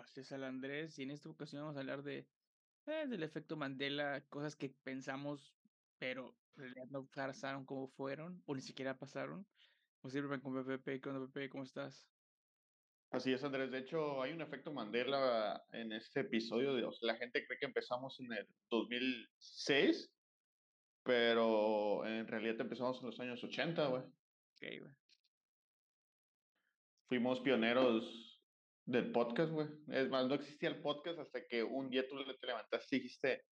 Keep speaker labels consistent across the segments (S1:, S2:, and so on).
S1: Gracias al Andrés. Y en esta ocasión vamos a hablar de eh, del efecto Mandela, cosas que pensamos, pero en realidad no pasaron como fueron, o ni siquiera pasaron. Siempre, con Pepe, ¿qué onda, Pepe? ¿Cómo estás?
S2: Así es, Andrés. De hecho, hay un efecto Mandela en este episodio. De, o sea, la gente cree que empezamos en el 2006, pero en realidad empezamos en los años 80, güey.
S1: Ok, güey.
S2: Fuimos pioneros del podcast, güey. Es más, no existía el podcast hasta que un día tú te levantaste y dijiste,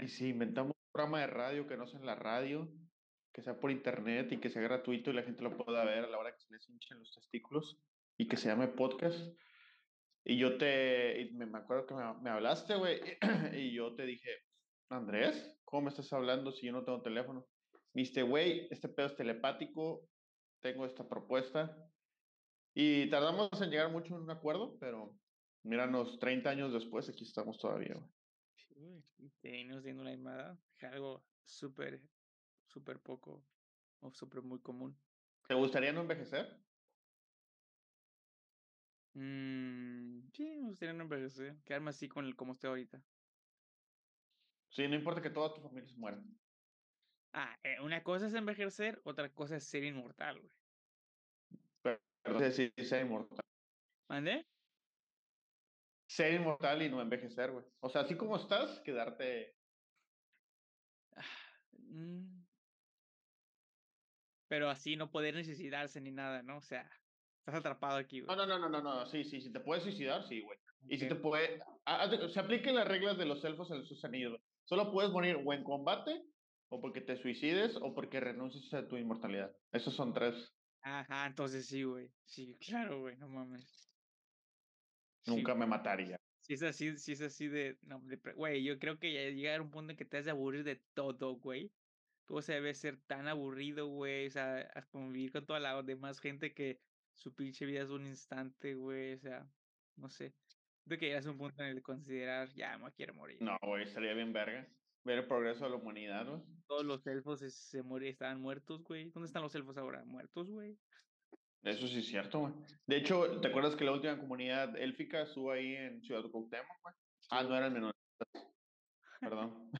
S2: y si inventamos un programa de radio que no sea en la radio, que sea por internet y que sea gratuito y la gente lo pueda ver a la hora que se les hinchen los testículos y que se llame podcast. Y yo te, y me, me acuerdo que me, me hablaste, güey, y yo te dije, Andrés, ¿cómo me estás hablando si yo no tengo teléfono? Viste, güey, este pedo es telepático, tengo esta propuesta. Y tardamos en llegar mucho en un acuerdo, pero míranos, 30 años después, aquí estamos todavía, güey.
S1: Venimos viendo una llamada, algo súper, súper poco, o súper muy común.
S2: ¿Te gustaría no envejecer?
S1: Mm, sí, me gustaría no envejecer, quedarme así con el como estoy ahorita.
S2: Sí, no importa que toda tu familia se muera.
S1: Ah, eh, una cosa es envejecer, otra cosa es ser inmortal, güey.
S2: Sé si ser inmortal.
S1: ¿Mande?
S2: Ser inmortal y no envejecer, güey. O sea, así como estás, quedarte.
S1: Mm. Pero así no poder necesitarse ni nada, ¿no? O sea, estás atrapado aquí, güey.
S2: no, no, no, no, no. Sí, sí, si te puedes suicidar, sí, güey. Y si te puede. ah, Se apliquen las reglas de los elfos en sus anillos, güey. Solo puedes morir o en combate, o porque te suicides, o porque renuncies a tu inmortalidad. Esos son tres.
S1: Ajá, entonces sí, güey. Sí, claro, güey, no mames. Sí,
S2: Nunca me mataría.
S1: Si es así, si es así de, no, de güey, yo creo que ya llegar a un punto en que te has de aburrir de todo, güey. Todo se debe ser tan aburrido, güey, o sea, a convivir con toda la demás gente que su pinche vida es un instante, güey, o sea, no sé. Creo que llegas a un punto en el de considerar, ya, me quiero morir.
S2: No, güey, estaría bien verga. Ver el progreso de la humanidad, güey.
S1: Todos los elfos se, se muri- estaban muertos, güey. ¿Dónde están los elfos ahora? ¿Muertos, güey?
S2: Eso sí es cierto, güey. De hecho, ¿te acuerdas que la última comunidad élfica estuvo ahí en Ciudad Cuauhtémoc, güey? Ah, no eran menonitas. Perdón.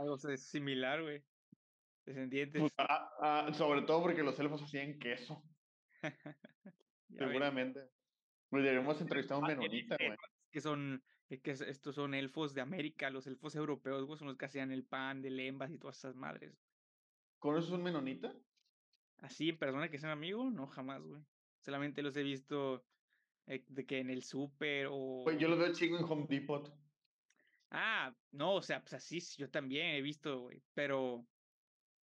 S1: Algo se- similar, güey. Descendientes.
S2: Pues, ah, ah, sobre todo porque los elfos hacían queso, seguramente. Pues deberíamos entrevistar a un
S1: Ah,
S2: menonita, güey.
S1: que son, eh, que es- estos son elfos de América, los elfos europeos, güey, son los que hacían el pan de lembas y todas esas madres.
S2: ¿Conoces un menonita?
S1: Así, en persona que sean amigos, no, jamás, güey. Solamente los he visto eh, de que en el súper o...
S2: Güey, yo los veo chingo en Home Depot.
S1: Ah, no, o sea, pues así, sí, yo también he visto, güey, pero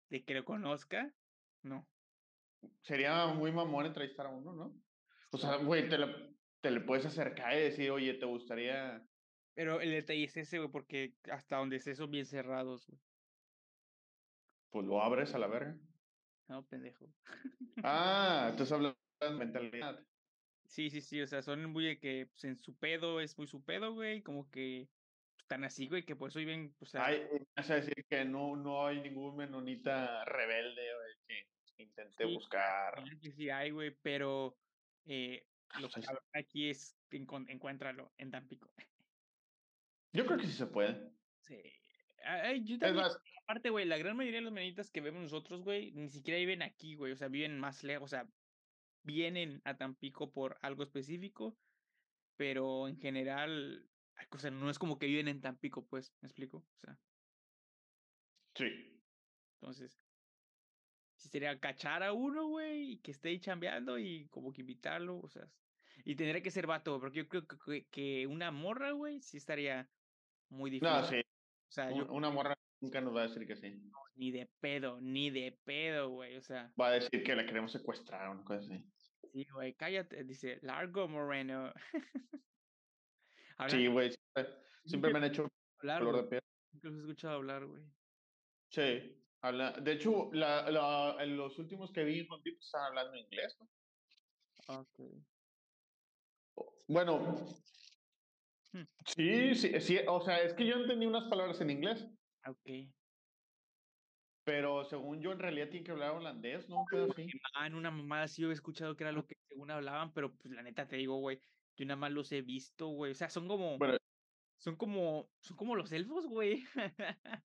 S1: de que lo conozca, no.
S2: Sería muy mamón entrevistar a uno, ¿no? O sea, güey, te, le- te le puedes acercar y decir, oye, ¿te gustaría...?
S1: Pero el detalle es ese, güey, porque hasta donde sé son bien cerrados, güey.
S2: Pues lo abres a la verga.
S1: No, pendejo.
S2: Ah, estás hablando de mentalidad.
S1: Sí, sí, sí, o sea, son muy de que pues, en su pedo es muy su pedo, güey, como que están así, güey, que por eso viven, o sea,
S2: Ay, vas a decir que no, no hay ningún menonita rebelde, güey, que intenté
S1: Sí,
S2: buscar.
S1: que sí hay, güey, pero eh, lo
S2: Pues,
S1: que aquí es encuéntralo en Tampico.
S2: Yo creo que sí se puede.
S1: Sí. Ay, yo también,
S2: más,
S1: aparte, güey, la gran mayoría de los menitas que vemos nosotros, güey, ni siquiera viven aquí, güey, o sea, viven más lejos, o sea, vienen a Tampico por algo específico, pero en general, o sea, no es como que viven en Tampico, pues, ¿me explico? O sea,
S2: sí.
S1: entonces, si sería cachar a uno, güey, y que esté ahí chambeando y como que invitarlo, o sea, y tendría que ser vato, porque yo creo que- que una morra, güey, sí estaría muy difícil.
S2: No, sí.
S1: O sea,
S2: un-
S1: yo
S2: Una morra nunca nos va a decir que sí.
S1: ni de pedo, ni de pedo, güey, o sea,
S2: Va a decir que la queremos secuestrar o una cosa así.
S1: sí, güey, cállate, dice, largo moreno.
S2: Sí, güey. Siempre, siempre me han hecho
S1: hablar,
S2: color de piel.
S1: nunca los he escuchado hablar, güey.
S2: Sí. Habla... De hecho, la, la- en los últimos que vi Depot estaban hablando inglés. ¿no?
S1: Ok.
S2: Bueno. Sí, sí, sí. O sea, es que yo entendí unas palabras en inglés.
S1: Ok.
S2: Pero según yo, en realidad tiene que hablar holandés, ¿no? Así.
S1: Ah, en una mamada sí yo he escuchado que era lo que según hablaban, pero pues la neta te digo, güey, Yo nada más los he visto, güey. O sea, son como. Son como. Son como los elfos, güey.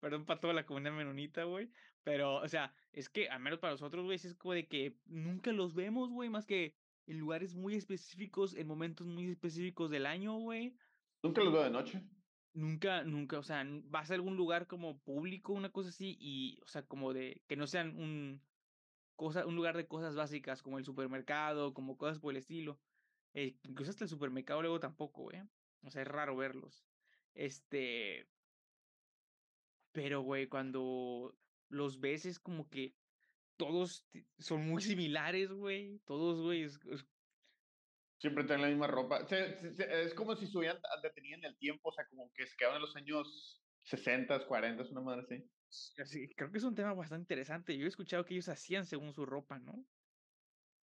S1: Perdón para toda la comunidad menonita, güey. Pero, o sea, es que, al menos para nosotros, güey, es como de que nunca los vemos, güey, más que en lugares muy específicos, en momentos muy específicos del año, güey.
S2: Nunca los veo de noche.
S1: Nunca, nunca, o sea, vas a algún lugar como público, una cosa así, y, o sea, como de que no sean un, cosa, un lugar de cosas básicas como el supermercado, como cosas por el estilo. Eh, incluso hasta el supermercado luego tampoco, güey. O sea, es raro verlos. Este. Pero, güey, cuando los ves es como que todos son muy similares, güey. Todos, güey,
S2: Siempre tienen la misma ropa. es como si estuvieran deteniendo el tiempo, o sea, como que se quedaron en los años 60, 40, una madre
S1: así. creo que es un tema bastante interesante. Yo he escuchado que ellos hacían según su ropa, ¿no?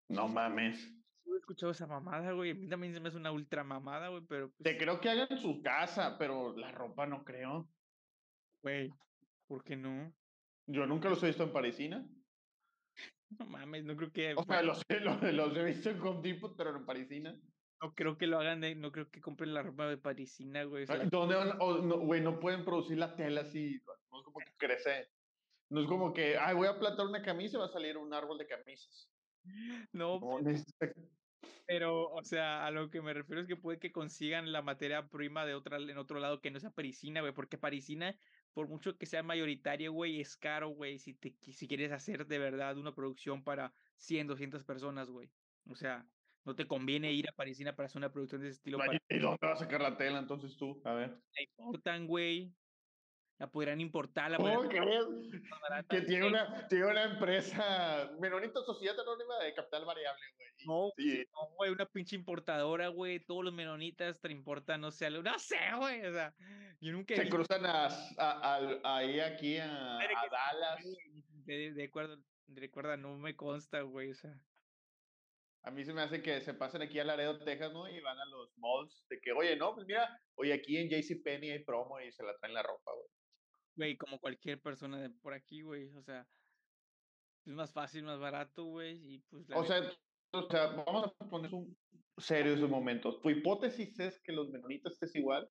S2: No mames.
S1: Yo he escuchado esa mamada, güey. A mí también se me hace una ultra mamada, güey, pero.
S2: Te pues creo que hagan su casa, pero la ropa no creo.
S1: Güey, ¿por qué no?
S2: Yo nunca los he visto en Parisina.
S1: No mames, no creo que.
S2: O sea, los, los, he visto en Home Depot, pero en Parisina.
S1: No creo que lo hagan, de, no creo que compren la ropa de Parisina, güey.
S2: ¿Dónde van? no, güey, no pueden producir la tela así. No es como que crece. No es como que, ay, voy a plantar una camisa y va a salir un árbol de camisas.
S1: No, pero, o sea, a lo que me refiero es que puede que consigan la materia prima de otra, en otro lado que no sea parisina, güey, porque parisina por mucho que sea mayoritario, güey, es caro, güey, si, te, si quieres hacer de verdad una producción para 100, 200 personas, güey. O sea, no te conviene ir a Parisina para hacer una producción de ese estilo.
S2: ¿Y dónde vas a sacar la tela entonces tú? A ver.
S1: La importan, güey. La podrán importar. La
S2: ¿Cómo crees? Que tiene una, tiene una empresa, Menonito Sociedad Anónima de Capital Variable, güey.
S1: No, sí. no, güey, una pinche importadora, güey. Todos los menonitas te importan, no sé, no sé, güey. O sea, yo nunca.
S2: Se cruzan a, a, ahí aquí a, a Dallas.
S1: De, de, acuerdo, de acuerdo, no me consta, güey. O sea.
S2: A mí se me hace que se pasen aquí a Laredo, Texas, ¿no? Y van a los malls de que, oye, no, pues mira, oye, aquí en JCPenney hay promo y se la traen la ropa, güey.
S1: Güey, como cualquier persona de por aquí, güey. O sea, es más fácil, más barato, güey. Y pues.
S2: o sea, o sea, vamos a poner un serio ese momento. Tu hipótesis es que los menonitas es igual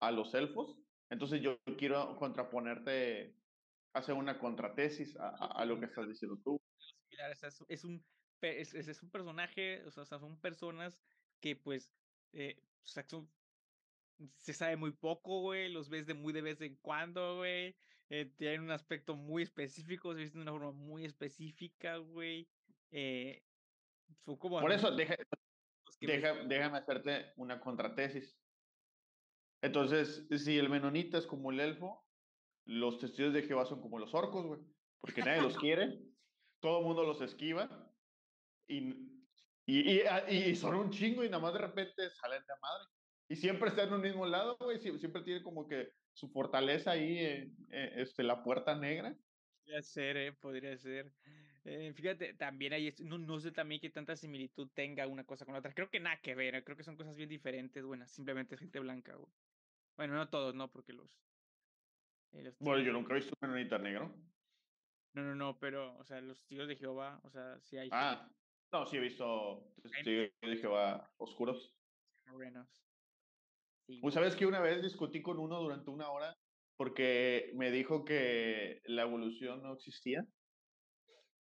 S2: a los elfos. Entonces yo quiero contraponerte, hacer una contratesis a, a, lo que estás diciendo tú.
S1: es, es, un, es, es, un personaje, o sea, son personas que pues eh, se sabe muy poco, güey, los ves de muy de vez en cuando, güey, eh, tienen un aspecto muy específico, se visten de una forma muy específica, güey, eh,
S2: por eso, déjame hacerte una contratesis. Entonces, si el menonita es como el elfo, los testigos de Jehová son como los orcos, güey. Porque nadie los quiere, todo el mundo los esquiva y, y, ah, y, son un chingo y nada más de repente salen de madre. Y siempre están en un mismo lado, güey. Siempre tiene como que su fortaleza ahí en, este, la puerta negra.
S1: Podría ser, eh, podría ser. Eh, fíjate, también hay, no, no sé también qué tanta similitud tenga una cosa con la otra. Creo que nada que ver, creo que son cosas bien diferentes, buenas, simplemente es gente blanca, güey. Bueno, no todos, no, porque los...
S2: Eh, bueno, yo nunca he visto un menonita negro.
S1: No, no, no, pero, o sea, los tíos de Jehová, o sea, sí hay...
S2: Ah, no, sí he visto testigos de Jehová oscuros.
S1: Morenos.
S2: Pues sabes que una vez discutí con uno durante una hora porque me dijo que la evolución no existía.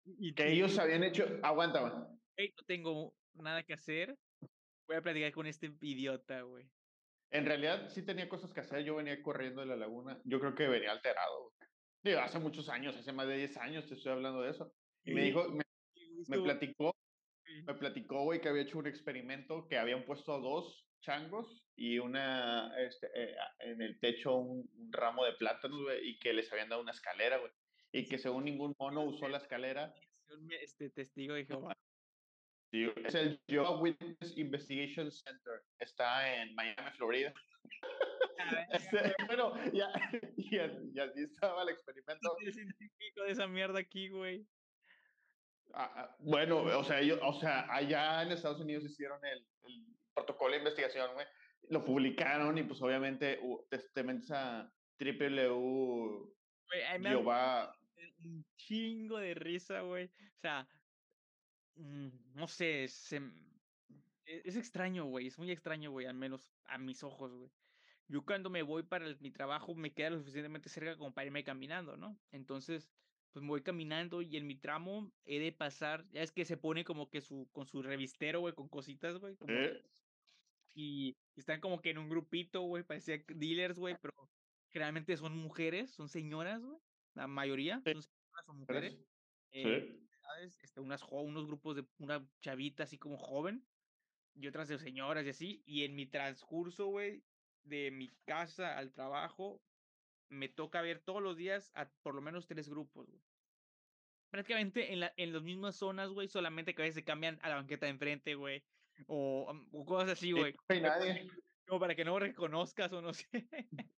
S2: Y que ellos habían hecho. Aguanta,
S1: Hey, no tengo nada que hacer. Voy a platicar con este idiota, güey.
S2: En realidad sí tenía cosas que hacer. Yo venía corriendo de la laguna. Yo creo que venía alterado. Digo, hace muchos años, hace más de 10 años te estoy hablando de eso. Y me dijo, me, platicó, me platicó, güey, que había hecho un experimento que habían puesto dos changos y una, este, eh, en el techo un, un ramo de plátanos, güey, y que les habían dado una escalera, güey y que según ningún mono usó la escalera.
S1: Este testigo de Jehová.
S2: Sí, es el Jehovah Witness Investigation Center. Está en Miami, Florida. Este, bueno, ya, ya, ya así estaba el experimento.
S1: ¿Qué científico de esa mierda aquí, güey?
S2: Ah, ah, bueno, o sea, yo, o sea, allá en Estados Unidos hicieron el, el protocolo de investigación, güey. Lo publicaron y pues obviamente te, te metes a www Jehová
S1: un chingo de risa, güey. O sea, mm, no sé, se, E es extraño, güey, es muy extraño, güey, al menos a mis ojos, güey. Yo cuando me voy para el mi trabajo me queda lo suficientemente cerca como para irme caminando, ¿no? Entonces, pues, me voy caminando y en mi tramo he de pasar ya ves que se pone como que su con su revistero, güey, con cositas, güey, como
S2: Eh,
S1: y están como que en un grupito, güey, parecía dealers, güey, pero generalmente son mujeres, son señoras, güey, la mayoría
S2: Sí.
S1: son señoras o mujeres,
S2: ¿crees?
S1: eh,
S2: Sí.
S1: ¿sabes? Este, unas unos grupos de una chavita así como joven y otras de señoras y así, y en mi transcurso, güey, de mi casa al trabajo, me toca ver todos los días a por lo menos 3 grupos, güey. Prácticamente en la en las mismas zonas, güey, solamente que a veces se cambian a la banqueta de enfrente, güey, o, o cosas así, güey,
S2: nunca hay nadie.
S1: como para que no reconozcas o no sé.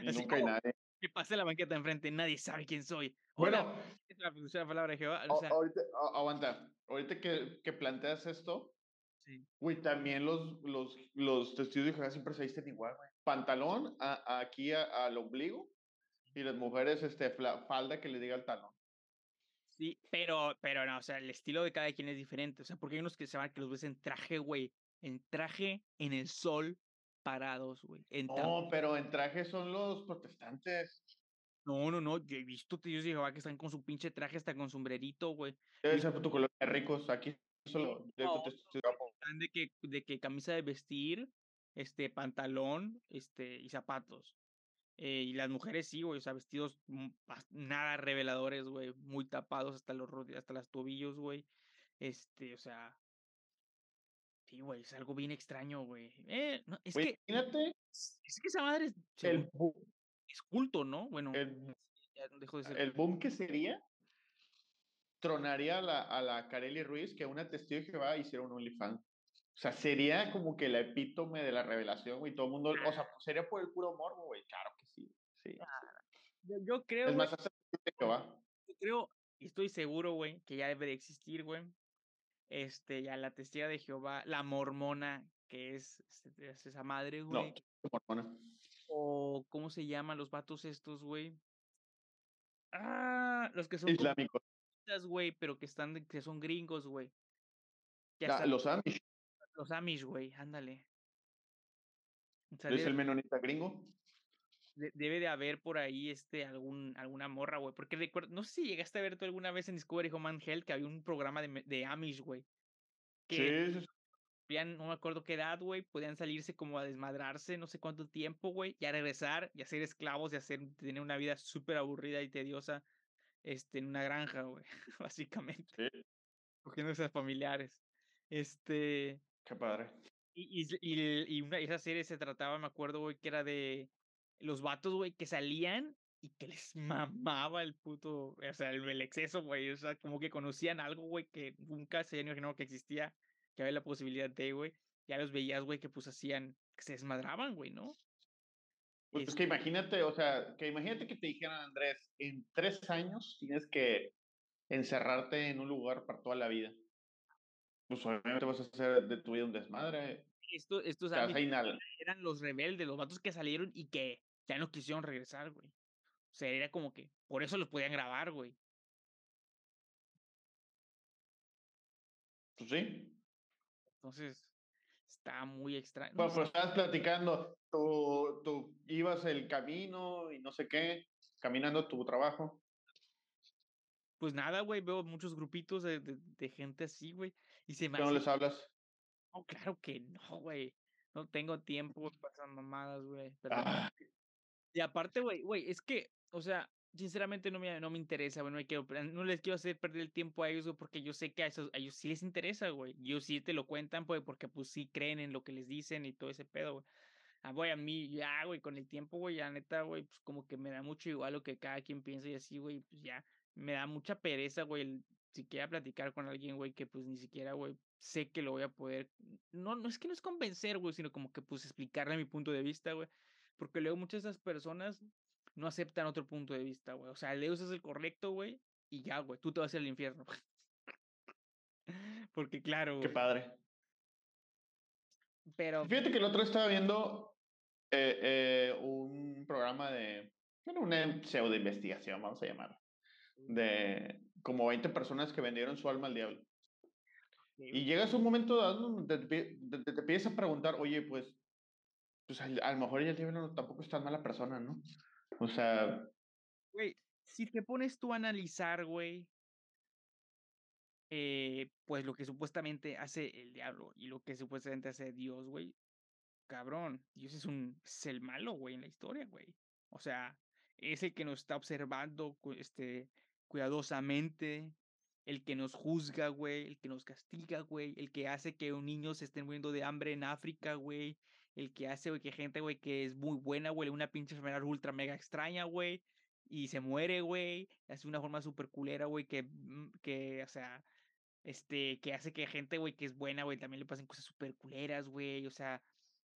S2: Y
S1: Así
S2: nunca hay nadie.
S1: que pase la banqueta enfrente, nadie sabe quién soy.
S2: Bueno,
S1: Hola, es la la palabra de Jehová, o sea,
S2: ahorita, aguanta. Ahorita que, que planteas esto,
S1: sí.
S2: güey, también los, los, los testigos de Jehová siempre se visten igual, güey. Pantalón a- a aquí a- al ombligo y las mujeres, este, fla- falda que le diga al talón.
S1: Sí, pero pero no, o sea, el estilo de cada quien es diferente, o sea, porque hay unos que se van que los ves en traje, güey, en traje en el sol, parados, güey,
S2: No, pero en traje son los protestantes.
S1: no, no, no, yo he visto tíos de Jehová que están con su pinche traje hasta con sombrerito, güey.
S2: Debe ser tu colonia de ricos. Aquí solo de
S1: No. Están de que de que camisa de vestir, este, pantalón, este, y zapatos. Eh, y las mujeres sí, güey, o sea, vestidos, nada reveladores, güey, muy tapados hasta los hasta las tobillos, güey. Este, o sea sí, güey, es algo bien extraño, güey. Eh, no, es
S2: Güey,
S1: que
S2: imagínate
S1: es que esa madre es
S2: el,
S1: es culto, ¿no? Bueno,
S2: el,
S1: ya dejó de ser
S2: el boom que sería. Tronaría a la, a la Kareli Ruiz que una testigo de Jehová hiciera un OnlyFans. O sea, sería como que la epítome de la revelación, güey. Todo el mundo, o sea, pues, sería por el puro morbo, güey. Claro que sí.
S1: Yo yo creo,
S2: Es más, Jehová.
S1: yo creo y estoy seguro, güey, que ya debe de existir, güey. Este, ya la testiga de Jehová, la mormona, que es, este, es esa madre,
S2: No,
S1: güey.
S2: mormona.
S1: O, ¿cómo se llaman los vatos estos, güey? Ah, los que son como
S2: Islámico.
S1: sectas, güey, pero que están que son gringos, güey. Que
S2: Ah, los Amish.
S1: los Amish, güey, ándale.
S2: Es el menonita gringo.
S1: De debe de haber por ahí, este, algún alguna morra, güey, porque recuerdo no sé si llegaste a ver tú alguna vez en Discovery Home and Health que había un programa de de Amish, güey, que
S2: Sí,
S1: habían, no me acuerdo qué edad, güey, podían salirse como a desmadrarse no sé cuánto tiempo, güey, y a regresar y a ser esclavos y a hacer tener una vida súper aburrida y tediosa, este, en una granja, güey, básicamente,
S2: Sí,
S1: cogiéndose a familiares. Este,
S2: qué padre.
S1: y y y el y una esa serie se trataba, me acuerdo, güey, que era de los vatos, güey, que salían y que les mamaba el puto, o sea, el el exceso, güey, o sea, como que conocían algo, güey, que nunca se habían imaginado que existía, que había la posibilidad de, güey, ya los veías, güey, que, pues, hacían que se desmadraban, güey, ¿no?
S2: Pues es
S1: Es
S2: que imagínate, o sea, que imagínate que te dijeran, Andrés, en tres años tienes que encerrarte en un lugar para toda la vida. Pues obviamente vas a hacer de tu vida un desmadre.
S1: esto estos eran los rebeldes, los vatos que salieron y que ya no quisieron regresar, güey. O sea, era como que por eso los podían grabar, güey.
S2: Pues sí.
S1: Entonces, está muy extraño. No
S2: Bueno,
S1: sé.
S2: estabas platicando, tú, tú ibas el camino y no sé qué, caminando a tu trabajo.
S1: Pues nada, güey, veo muchos grupitos de de de gente así, güey, y se me
S2: ¿Qué no les hablas?
S1: no, claro que no, güey. No tengo tiempo para esas mamadas, güey.
S2: Ah,
S1: Y aparte, güey güey, es que, o sea, sinceramente no me no me interesa, güey, no quiero no les quiero hacer perder el tiempo a ellos, güey, porque yo sé que a esos a ellos sí les interesa, güey. Ellos sí te lo cuentan, pues, porque, pues, sí creen en lo que les dicen y todo ese pedo, güey. Ah, güey, a mí ya, güey, con el tiempo, güey, ya neta, güey, pues, como que me da mucho igual lo que cada quien piensa y así, güey, pues, ya me da mucha pereza, güey, siquiera platicar con alguien, güey, que, pues, ni siquiera, güey, sé que lo voy a poder no no es que no es convencer, güey, sino como que, pues, explicarle mi punto de vista, güey, porque luego muchas de esas personas no aceptan otro punto de vista, güey. O sea, el de ellos es el correcto, güey, y ya, güey, tú te vas al infierno. Porque claro,
S2: qué padre.
S1: Pero
S2: Fíjate que el otro estaba viendo eh, eh, un programa de, bueno, una pseudo investigación, vamos a llamarlo, de como 20 personas que vendieron su alma al diablo. Y llegas a un momento donde te, te, te, empiezas a preguntar, oye, pues, pues a, lo mejor el diablo tampoco es tan mala persona, ¿no? O sea...
S1: Güey, si te pones tú a analizar, güey, eh, pues lo que supuestamente hace el diablo y lo que supuestamente hace Dios, güey, cabrón, Dios es un es el malo, güey, en la historia, güey. O sea, es el que nos está observando este, cuidadosamente, el que nos juzga, güey, el que nos castiga, güey, el que hace que un niño se esté muriendo de hambre en África, güey, el que hace, güey, que gente, güey, que es muy buena, güey, una pinche enfermedad ultra mega extraña, güey, y se muere, güey, hace una forma súper culera, güey, que, mm, que, o sea, este, que hace que gente, güey, que es buena, güey, también le pasen cosas súper culeras, güey, o sea,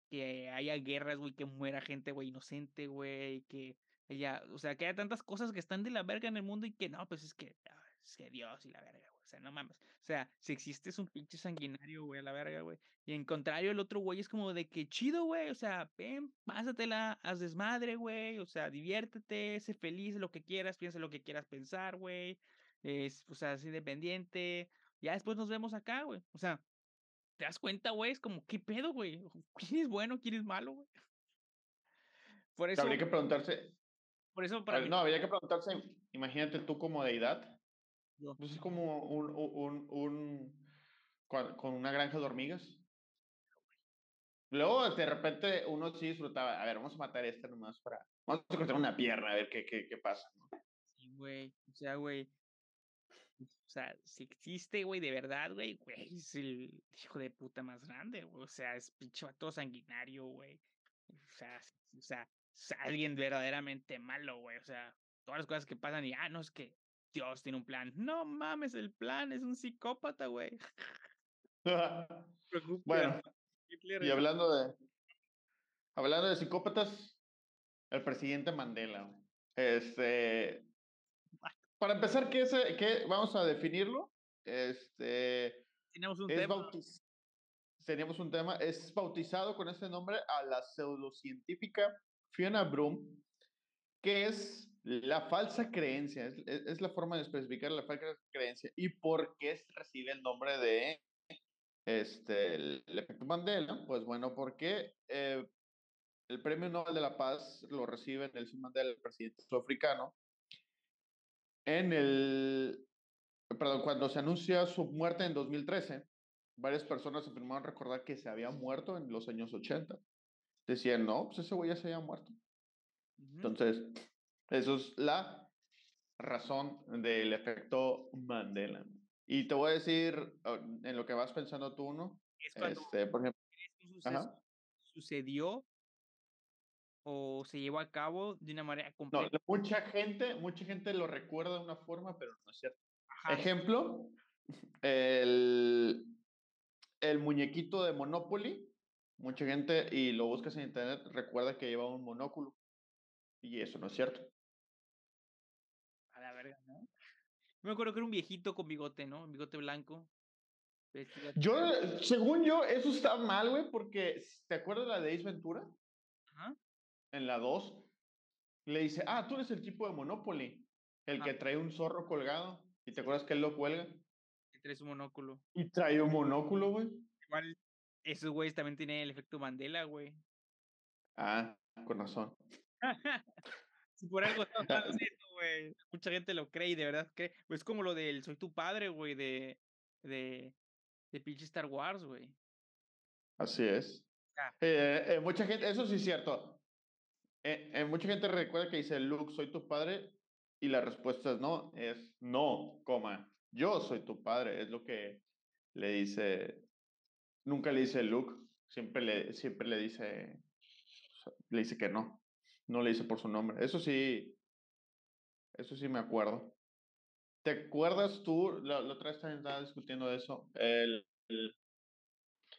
S1: que haya guerras, güey, que muera gente, güey, inocente, güey, que haya, o sea, que haya tantas cosas que están de la verga en el mundo y que no, pues es que, ah, es que Dios y la verga, sea, no mames, o sea, si existe es un pinche sanguinario, güey, a la verga, güey, y en contrario el otro güey es como de que chido, güey, o sea, ven, pásatela, haz desmadre, güey, o sea, diviértete, sé feliz, lo que quieras, piensa lo que quieras pensar, güey, es, o sea, es independiente, ya después nos vemos acá, güey, o sea, ¿Te das cuenta, güey? Es como, ¿qué pedo, güey? ¿Quién es bueno? ¿Quién es malo, güey?
S2: Por eso. Habría que preguntarse.
S1: Por eso, para
S2: No, habría que preguntarse, imagínate tú como deidad. Pues es como un, un, un, con una granja de hormigas. Luego, de repente, uno sí disfrutaba. A ver, vamos a matar a esta nomás para. Vamos a cortar una pierna, a ver qué, qué, qué pasa, ¿no?
S1: Sí, güey. O sea, güey. O sea, si existe, güey, de verdad, güey, güey, es el hijo de puta más grande, güey. O sea, es pinche vato sanguinario, güey. O sea, o sea, es alguien verdaderamente malo, güey. O sea, todas las cosas que pasan y, ah, no, es que Dios tiene un plan. No mames, el plan es un psicópata, güey.
S2: bueno, y hablando de, hablando de psicópatas, el presidente Mandela, este, para empezar, ¿qué, es, qué vamos a definirlo? Este,
S1: Tenemos un tema.
S2: Teníamos un tema. Es bautizado con ese nombre a la pseudocientífica Fiona Broom, que es la falsa creencia. Es, es, la forma de especificar la falsa creencia. ¿Y por qué recibe el nombre de este, el, efecto Mandela? Pues bueno, porque eh, el Premio Nobel de la Paz lo recibe Nelson Mandela, el presidente sudafricano, en el, perdón, cuando se anuncia su muerte en 2013, varias personas afirmaron recordar que se había muerto en los años 80. Decían, no, pues ese güey ya se había muerto. Entonces, eso es la razón del efecto Mandela. Y te voy a decir, ah, en lo que vas pensando tú, ¿no? este, por ejemplo,
S1: sucedió o se llevó a cabo de una manera completa.
S2: No, mucha gente, mucha gente lo recuerda de una forma, pero no es cierto. Ejemplo, el, el muñequito de Monopoly, mucha gente, y lo buscas en internet, recuerda que lleva un monóculo. Y eso no es cierto.
S1: A la verga, ¿no? Me acuerdo que era un viejito con bigote, ¿no? Bigote blanco.
S2: Yo, según yo, eso está mal, güey, porque ¿te acuerdas de la de Ace Ventura? Ajá en la 2, le dice, ah, tú eres el tipo de Monopoly, el que trae un zorro colgado. ¿Y te acuerdas que él lo cuelga?
S1: Y trae su monóculo.
S2: Y trae un monóculo, güey.
S1: Igual, esos güeyes también tienen el efecto Mandela, güey.
S2: Ah, con razón.
S1: si por algo está güey. Mucha gente lo cree y de verdad cree. Pues es como lo del Soy tu padre, güey, de, de, de pinche Star Wars, güey.
S2: Así es. Ah. Eh, eh, mucha gente, eso sí es cierto. Eh, mucha gente recuerda que dice, Luke, soy tu padre, y la respuesta es no, es no, coma, yo soy tu padre, es lo que le dice, nunca le dice Luke, siempre le, siempre le dice, le dice que no, no le dice por su nombre, eso sí, eso sí me acuerdo. ¿Te acuerdas tú, la, otra vez estaba discutiendo de eso, el, el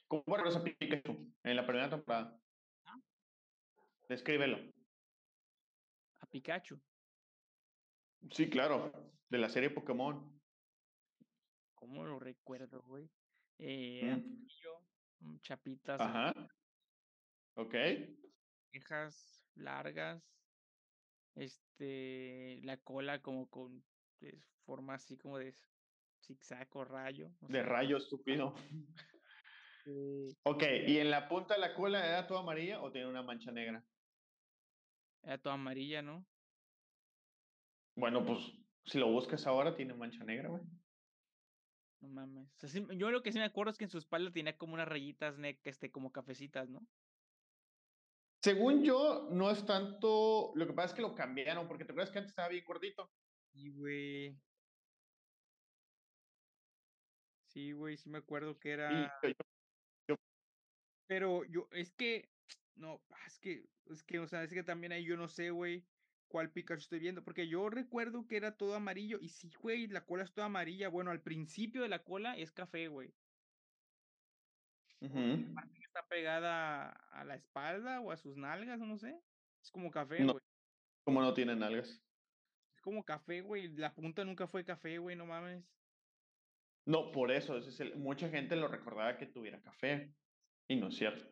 S2: ¿cómo regresa Pikachu en la primera temporada? Descríbelo.
S1: A Pikachu.
S2: Sí, claro, de la serie Pokémon.
S1: ¿Cómo lo recuerdo, güey? Eh, mm. chapitas.
S2: Ajá. Ok.
S1: Cejas largas. Este, la cola como con pues, forma así como de zigzag o rayo.
S2: De rayo estúpido.
S1: Eh,
S2: Ok, ¿y en la punta de la cola era toda amarilla o tiene una mancha negra?
S1: Era toda amarilla, ¿no?
S2: Bueno, pues si lo buscas ahora tiene mancha negra, güey.
S1: No mames. O sea, sí- yo lo que sí me acuerdo es que en su espalda tenía como unas rayitas este, como cafecitas, ¿no?
S2: Según yo, no es tanto. Lo que pasa es que lo cambiaron, porque te acuerdas que antes estaba bien gordito.
S1: Sí, güey. Sí, güey, sí me acuerdo que
S2: Y
S1: era.
S2: yo-
S1: Pero yo, es que. No, ah, es que, es que, o sea, es que también ahí yo no sé, güey, cuál Pikachu estoy viendo. Porque yo recuerdo que era todo amarillo. Y sí, güey, la cola es toda amarilla. Bueno, al principio de la cola es café, güey. Que está pegada a la espalda o a sus nalgas, no sé. Es como café,
S2: No.
S1: güey.
S2: Como no tiene nalgas.
S1: Es como café, güey. La punta nunca fue café, güey, no mames.
S2: No, por eso. es el- mucha gente lo recordaba que tuviera café. Y no es cierto.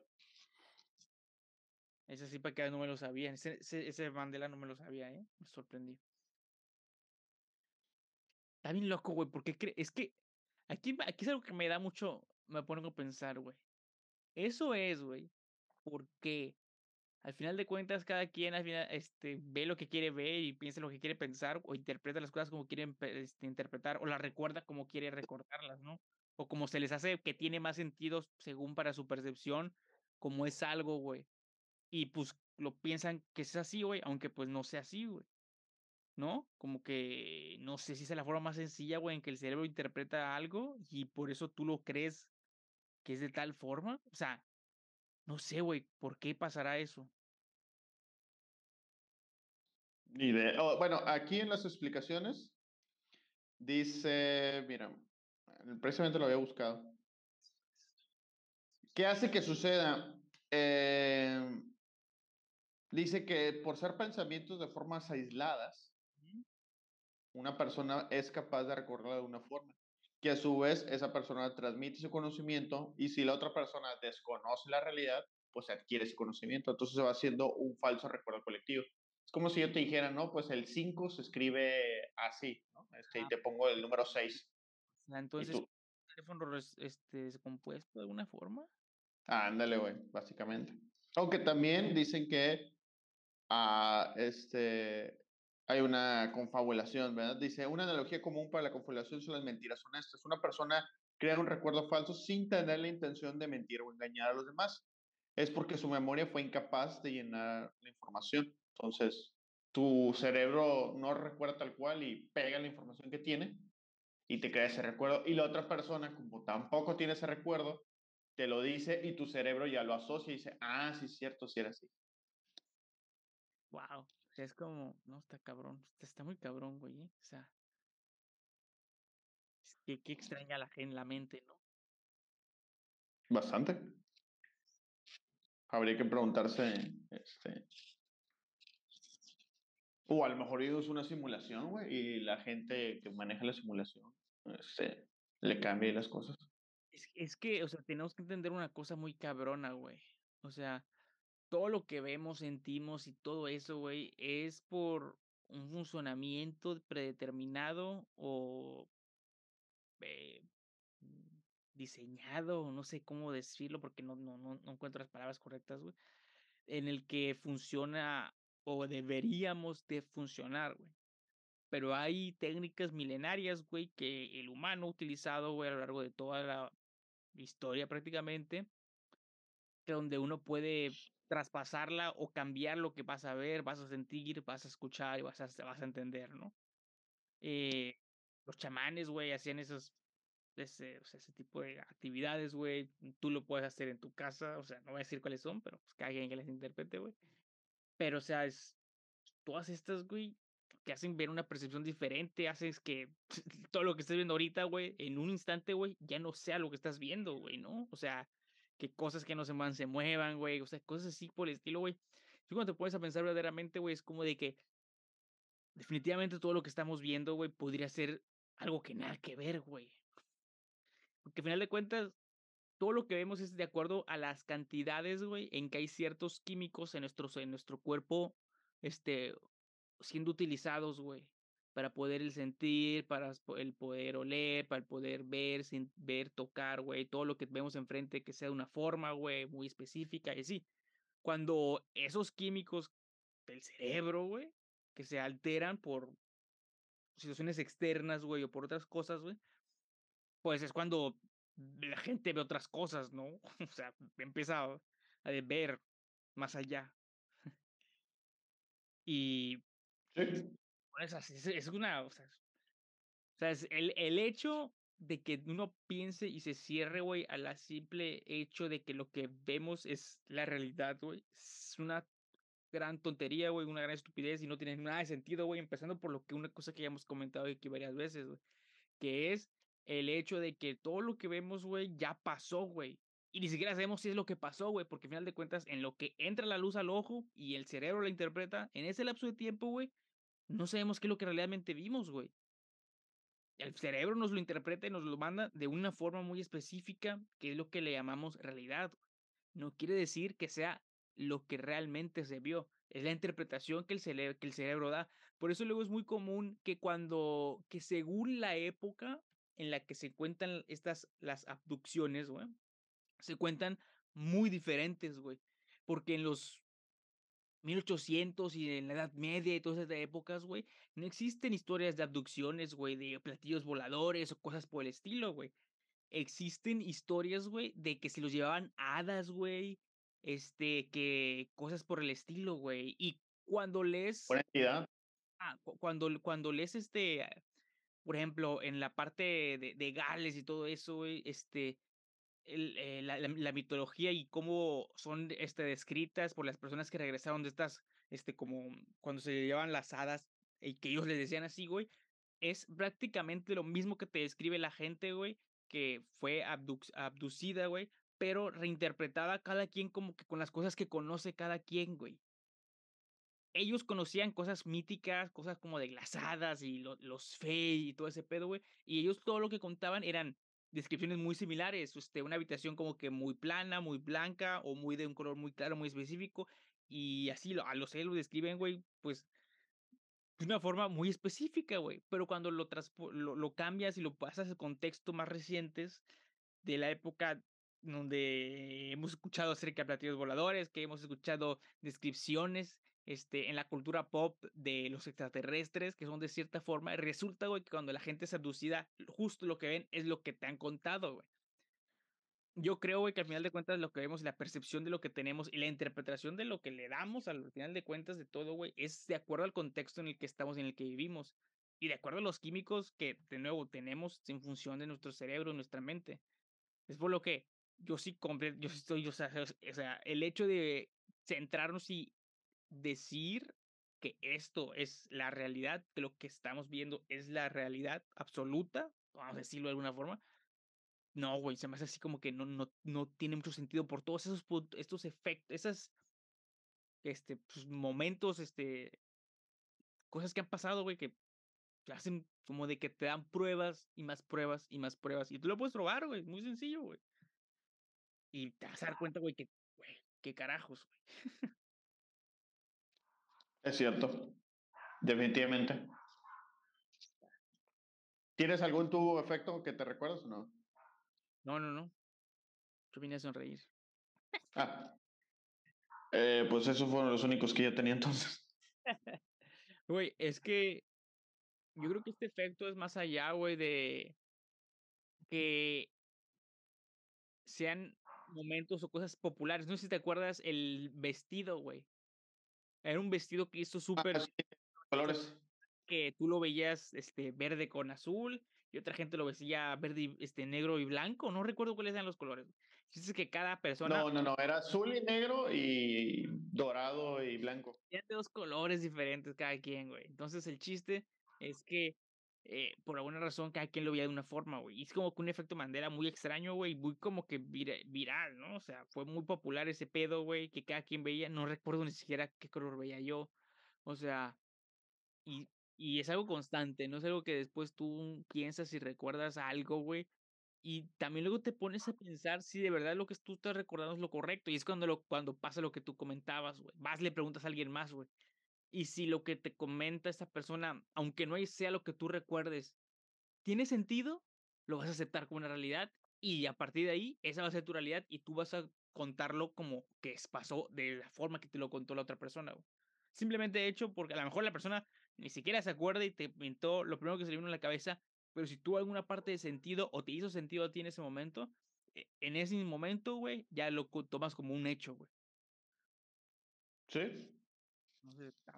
S1: Ese sí para que no me lo sabía. Ese, ese, ese Mandela no me lo sabía, ¿eh? Me sorprendí. Está bien loco, güey, porque es que aquí, aquí es algo que me da mucho, me pongo a pensar, güey. Eso es, güey, porque al final de cuentas cada quien al final este, ve lo que quiere ver y piensa lo que quiere pensar o interpreta las cosas como quiere este, interpretar o las recuerda como quiere recordarlas, ¿no? O como se les hace que tiene más sentido según para su percepción, como es algo, güey. Y pues lo piensan que es así, güey, aunque pues no sea así, güey. ¿No? Como que no sé si es la forma más sencilla, güey, en que el cerebro interpreta algo y por eso tú lo crees que es de tal forma. O sea, no sé, güey, ¿por qué pasará eso?
S2: Ni idea. Oh, bueno, aquí en las explicaciones dice, mira, precisamente lo había buscado. ¿Qué hace que suceda? Eh, dice que por ser pensamientos de formas aisladas, una persona es capaz de recordarla de una forma, que a su vez esa persona transmite su conocimiento y si la otra persona desconoce la realidad, pues adquiere ese conocimiento. Entonces se va haciendo un falso recuerdo colectivo. Es como si yo te dijera, no, pues el 5 se escribe así, ¿no? Este, y te pongo el número 6.
S1: O sea, entonces? ¿el teléfono es este, descompuesto de alguna forma?
S2: Ándale, güey, básicamente. Aunque también dicen que ah, este, hay una confabulación, ¿verdad? Dice, una analogía común para la confabulación son las mentiras honestas. Una persona crea un recuerdo falso sin tener la intención de mentir o engañar a los demás. Es porque su memoria fue incapaz de llenar la información. Entonces, tu cerebro no recuerda tal cual y pega la información que tiene y te crea ese recuerdo. Y la otra persona, como tampoco tiene ese recuerdo, te lo dice y tu cerebro ya lo asocia y dice, ah, sí, es cierto, sí era así.
S1: Wow. Sea, es como, no, está cabrón. Está, está muy cabrón, güey. ¿eh? O sea, es que, qué extraña la, gen- la mente, ¿no?
S2: Bastante. Habría que preguntarse, este... O a lo mejor es una simulación, güey, y la gente que maneja la simulación, este, le cambia las cosas.
S1: Es, es que, o sea, tenemos que entender una cosa muy cabrona, güey. O sea, todo lo que vemos, sentimos y todo eso, güey, es por un funcionamiento predeterminado o eh, mm, diseñado, no sé cómo decirlo porque no, no, no, no encuentro las palabras correctas, güey, en el que funciona o deberíamos de funcionar, güey. Pero hay técnicas milenarias, güey, que el humano ha utilizado, güey, a lo largo de toda la historia prácticamente, donde uno puede traspasarla o cambiar lo que vas a ver, vas a sentir, vas a escuchar y vas a, vas a entender, ¿no? Eh, los chamanes, güey, hacían esos, ese, ese tipo de actividades, güey. Tú lo puedes hacer en tu casa, o sea, no voy a decir cuáles son, pero pues que alguien que les interprete, güey. Pero, o sea, es todas estas, güey, que hacen ver una percepción diferente, haces que todo lo que estés viendo ahorita, güey, en un instante, güey, ya no sea lo que estás viendo, güey, ¿no? O sea, que cosas que no se muevan se muevan, güey, o sea, cosas así por el estilo, güey. Tú cuando te pones a pensar verdaderamente, güey, es como de que definitivamente todo lo que estamos viendo, güey, podría ser algo que nada que ver, güey. Porque al final de cuentas, todo lo que vemos es de acuerdo a las cantidades, güey, en que hay ciertos químicos en, nuestros, en nuestro cuerpo, este, siendo utilizados, güey. Para poder el sentir, para el poder oler, para el poder ver, sin ver, tocar, güey, todo lo que vemos enfrente que sea de una forma, güey, muy específica y así. Cuando esos químicos del cerebro, güey, que se alteran por situaciones externas, güey, o por otras cosas, güey, pues es cuando la gente ve otras cosas, ¿no? O sea, empieza a, ver más allá. y es, es, una, o sea, o sea es el, el hecho de que uno piense y se cierre, güey, a la simple hecho de que lo que vemos es la realidad, güey, es una gran tontería, güey, una gran estupidez y no tiene nada de sentido, güey, empezando por lo que una cosa que ya hemos comentado aquí varias veces, güey, que es el hecho de que todo lo que vemos, güey, ya pasó, güey. Y ni siquiera sabemos si es lo que pasó, güey, porque al final de cuentas, en lo que entra la luz al ojo y el cerebro la interpreta, en ese lapso de tiempo, güey, no sabemos qué es lo que realmente vimos, güey. El cerebro nos lo interpreta y nos lo manda de una forma muy específica, que es lo que le llamamos realidad. No quiere decir que sea lo que realmente se vio. Es la interpretación que el, cerebro, que el cerebro da. Por eso luego es muy común que cuando, que según la época en la que se cuentan estas, las abducciones, güey, se cuentan muy diferentes, güey. Porque en los 1800 y en la Edad Media y todas esas épocas, güey, no existen historias de abducciones, güey, de platillos voladores o cosas por el estilo, güey. Existen historias, güey, de que se los llevaban hadas, güey, este, que cosas por el estilo, güey. Y cuando lees... Ah, cuando, cuando lees este, por ejemplo, en la parte de, de Gales y todo eso, güey, este, eh, la, mitología y cómo son este, descritas por las personas que regresaron de estas, este, como cuando se llevaban las hadas y que ellos les decían así, güey, es prácticamente lo mismo que te describe la gente, güey, que fue abducida, güey, pero reinterpretada cada quien como que con las cosas que conoce cada quien, güey ellos conocían cosas míticas, cosas como de glasadas y los fey y todo ese pedo, güey. Y ellos todo lo que contaban eran descripciones muy similares, este, una habitación como que muy plana, muy blanca o muy de un color muy claro, muy específico. Y así a los lo describen, güey, pues de una forma muy específica, güey. Pero cuando lo, lo, lo cambias y lo pasas a contexto más recientes de la época donde hemos escuchado acerca de platillos voladores, que hemos escuchado descripciones este, en la cultura pop de los extraterrestres, que son de cierta forma, resulta, que cuando la gente es abducida, justo lo que ven es lo que te han contado. Yo creo, que al final de cuentas lo que vemos, la percepción de lo que tenemos y la interpretación de lo que le damos al final de cuentas de todo, es de acuerdo al contexto en el que estamos, en el que vivimos. Y de acuerdo a los químicos que, de nuevo, tenemos en función de nuestro cerebro, nuestra mente. Es por lo que yo sí compré, yo estoy, o sea, o sea, el hecho de centrarnos y decir que esto es la realidad, que lo que estamos viendo es la realidad absoluta, vamos a decirlo de alguna forma. No, güey, se me hace así como que no, no, no tiene mucho sentido por todos esos estos efectos, esas este, pues, momentos, este, cosas que han pasado, güey, que hacen como de que te dan pruebas y más pruebas y más pruebas. Y tú lo puedes probar, güey, muy sencillo, güey. Y te vas a dar cuenta, güey, que, güey, qué carajos, güey.
S2: Es cierto, definitivamente. ¿Tienes algún tu efecto que te recuerdas o no?
S1: No, no, no. Yo vine a sonreír.
S2: Ah. Eh, pues esos fueron los únicos que yo tenía entonces.
S1: Güey, es que yo creo que este efecto es más allá, güey, de que sean momentos o cosas populares. No sé si te acuerdas el vestido, güey. Era un vestido que hizo ah, súper...
S2: colores.
S1: Que tú lo veías este, verde con azul y otra gente lo veía verde, este, negro y blanco. No recuerdo cuáles eran los colores. Es que cada persona...
S2: No, no, no, era azul y negro y dorado y blanco.
S1: Tiene dos colores diferentes cada quien, güey. Entonces el chiste es que eh, por alguna razón cada quien lo veía de una forma, güey. Y es como que un efecto Mandela muy extraño, güey, muy como que viral, ¿no? O sea, fue muy popular ese pedo, güey, que cada quien veía. No recuerdo ni siquiera qué color veía yo. O sea, y, y es algo constante, no es algo que después tú piensas y recuerdas algo, güey. Y también luego te pones a pensar si de verdad lo que tú estás recordando es lo correcto. Y es cuando, lo, cuando pasa lo que tú comentabas, güey. Vas, le preguntas a alguien más, güey. Y si lo que te comenta esa persona, aunque no sea lo que tú recuerdes, tiene sentido, lo vas a aceptar como una realidad y a partir de ahí, esa va a ser tu realidad y tú vas a contarlo como que pasó de la forma que te lo contó la otra persona. Simplemente hecho porque a lo mejor la persona ni siquiera se acuerda y te pintó lo primero que se le vino a la cabeza, pero si tuvo alguna parte de sentido o te hizo sentido a ti en ese momento, e, en ese momento, güey, ya lo tomas como un hecho, güey.
S2: Sí.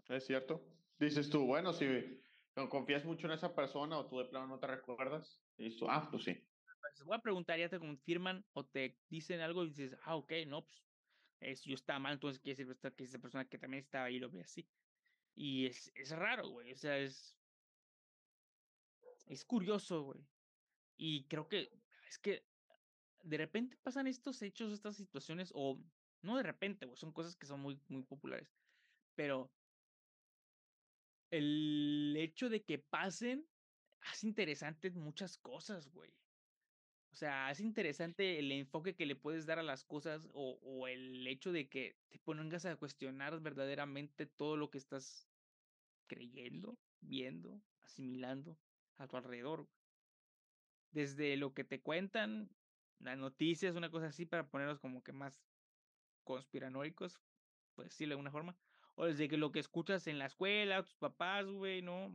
S2: Es cierto. Dices tú, bueno, si confías mucho en esa persona o tú de plano no te recuerdas, y dices ah, pues sí.
S1: Pues voy a preguntar, ya te confirman o te dicen algo y dices, ah, ok, no, pues es, yo estaba mal, entonces quiere decir que esa persona que también estaba ahí lo ve así. Y es, es raro, güey, o sea, es, es curioso, güey. Y creo que es que de repente pasan estos hechos, estas situaciones, o no de repente, güey, son cosas que son muy, muy populares. Pero el hecho de que pasen hace interesantes muchas cosas, güey. O sea, es interesante el enfoque que le puedes dar a las cosas o, el hecho de que te pongas a cuestionar verdaderamente todo lo que estás creyendo, viendo, asimilando a tu alrededor. Desde lo que te cuentan, las noticias, una cosa así, para ponerlos como que más conspiranoicos, pues decirlo de alguna forma. O desde que lo que escuchas en la escuela, tus papás, güey, ¿no?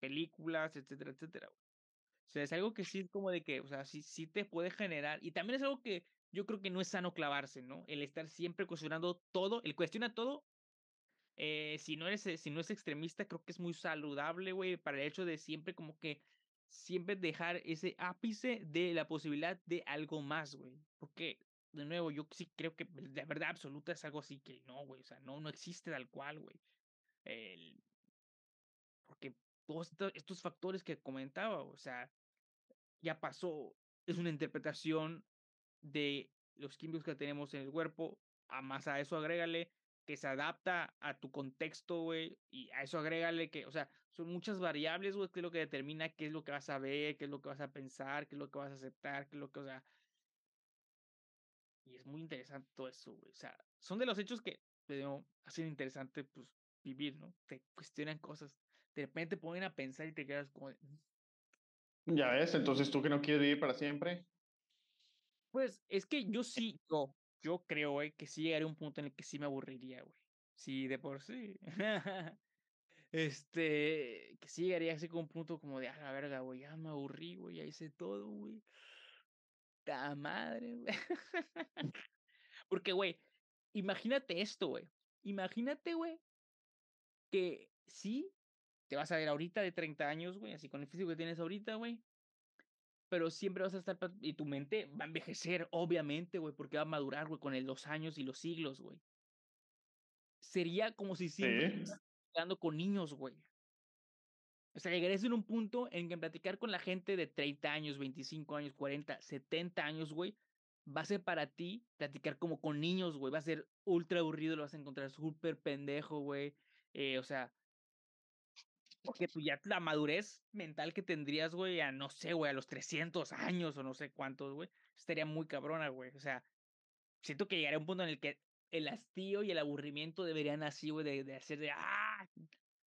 S1: Películas, etcétera, etcétera. O sea, es algo que sí es como de que, o sea, sí, sí te puede generar. Y también es algo que yo creo que no es sano clavarse, ¿no? El estar siempre cuestionando todo, el cuestiona todo. Eh, si no eres, si no es extremista, creo que es muy saludable, güey, para el hecho de siempre como que siempre dejar ese ápice de la posibilidad de algo más, güey. Porque, de nuevo, yo sí creo que la verdad absoluta es algo así que no, güey. O sea, no, no existe tal cual, güey. El... Porque todos estos factores que comentaba, o sea, ya pasó. Es una interpretación de los químicos que tenemos en el cuerpo. A más a eso agrégale que se adapta a tu contexto, güey, y a eso agrégale que, o sea, son muchas variables, güey, que es lo que determina qué es lo que vas a ver, qué es lo que vas a pensar, qué es lo que vas a aceptar, qué es lo que, o sea, y es muy interesante todo eso, güey, o sea, son de los hechos que, pero hacen interesante, pues, vivir, ¿no? Te cuestionan cosas, de repente te ponen a pensar y te quedas como... Mm".
S2: Ya ves, entonces tú que no quieres vivir para siempre.
S1: Pues es que yo sí, yo, yo creo, güey, que sí llegaría a un punto en el que sí me aburriría, güey. Sí, de por sí. este, que sí llegaría así con un punto como de, a la verga, güey, ya me aburrí, güey, ya hice todo, güey. Ta madre, güey. Porque, güey, imagínate esto, güey. Imagínate, güey, que sí, te vas a ver ahorita de 30 años, güey, así con el físico que tienes ahorita, güey pero siempre vas a estar, y tu mente va a envejecer, obviamente, güey, porque va a madurar, güey, con los años y los siglos, güey. Sería como si siempre sí. hablando con niños, güey. O sea, llegarías en un punto en que platicar con la gente de 30 años, 25 años, 40, 70 años, güey, va a ser para ti platicar como con niños, güey. Va a ser ultra aburrido, lo vas a encontrar súper pendejo, güey. Eh, o sea, porque tú ya la madurez mental que tendrías, güey, a no sé, güey, a los 300 años o no sé cuántos, güey, estaría muy cabrona, güey. O sea, siento que llegaría a un punto en el que el hastío y el aburrimiento deberían así, güey, de, de, hacer de, ah,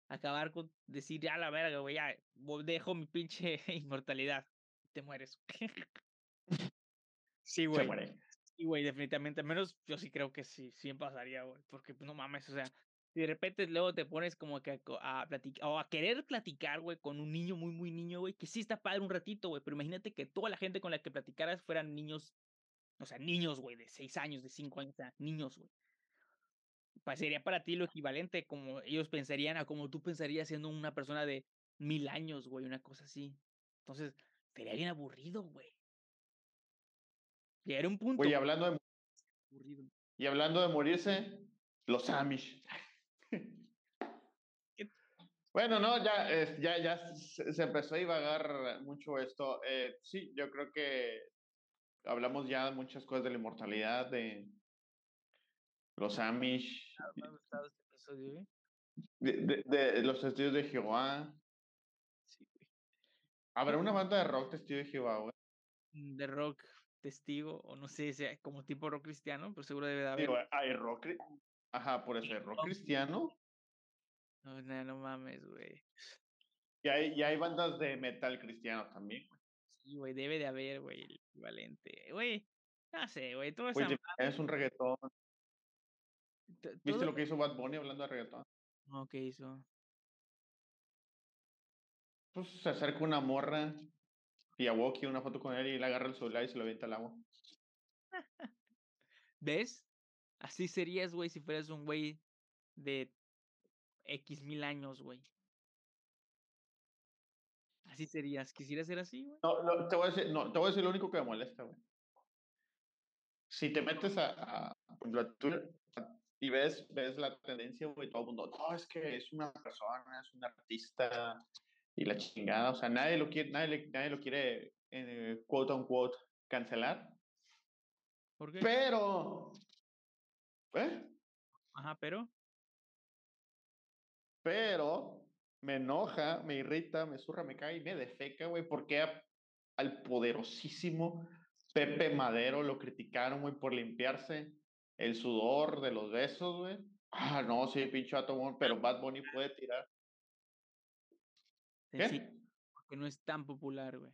S1: acabar con decir, ya la verga, güey, ya, dejo mi pinche inmortalidad. Te mueres. sí, güey. Sí, güey, definitivamente. Al menos yo sí creo que sí, sí pasaría, güey. Porque, pues, no mames, o sea, y de repente luego te pones como que a, platicar, o a querer platicar, güey, con un niño muy, muy niño, güey, que sí está padre un ratito, güey, pero imagínate que toda la gente con la que platicaras fueran niños, o sea, niños, güey, de seis años, de cinco años, o sea, niños, güey. Sería para ti lo equivalente, como ellos pensarían, a como tú pensarías siendo una persona de mil años, güey, una cosa así. Entonces, sería bien aburrido, güey. Llegar a un punto.
S2: Oye, hablando de. Aburrido. Y hablando de morirse, los Amish. Bueno, no, ya, ya, ya se empezó a divagar mucho esto. Eh, sí, yo creo que hablamos ya muchas cosas de la inmortalidad, de los Amish.
S1: ¿eh?
S2: De, de, los testigos de Jehová. Sí, ¿Habrá una banda de rock testigo de Jehová, güey?
S1: Mm, de rock testigo, o no sé, sea como tipo rock cristiano, pero seguro debe de haber.
S2: hay rock. Ajá, por eso, rock cristiano.
S1: No, no, no mames, güey.
S2: Y hay, y hay bandas de metal cristiano también, güey.
S1: Sí, güey, debe de haber, güey, el equivalente. Güey, no sé, güey, todo
S2: Güey, te- es un reggaetón. ¿Viste
S1: todo
S2: lo que hizo Bad Bunny hablando de reggaetón?
S1: no, ¿qué hizo?
S2: Pues se acerca una morra y a Woki una foto con él y le agarra el celular y se lo avienta al agua.
S1: ¿Ves? Así serías, güey, si fueras un güey de X mil años, güey. Así serías. ¿Quisieras ser así, güey?
S2: No, no, te voy a decir, no, te voy a decir lo único que me molesta, güey. Si te metes a, a, por ejemplo, a Twitter y ves, ves la tendencia, güey, todo el mundo, no, es que es una persona, es un artista y la chingada, o sea, nadie lo quiere, nadie, nadie lo quiere, eh, quote unquote, cancelar,
S1: ¿Por qué?
S2: pero, ¿eh?
S1: Ajá, pero.
S2: Pero me enoja, me irrita, me zurra, me cae y me defeca, güey, porque a- al poderosísimo Pepe Madero lo criticaron, güey, por limpiarse el sudor de los besos, güey. Ah, no, sí, pinche güey, pero Bad Bunny puede tirar. ¿Qué?
S1: porque no es tan popular, güey.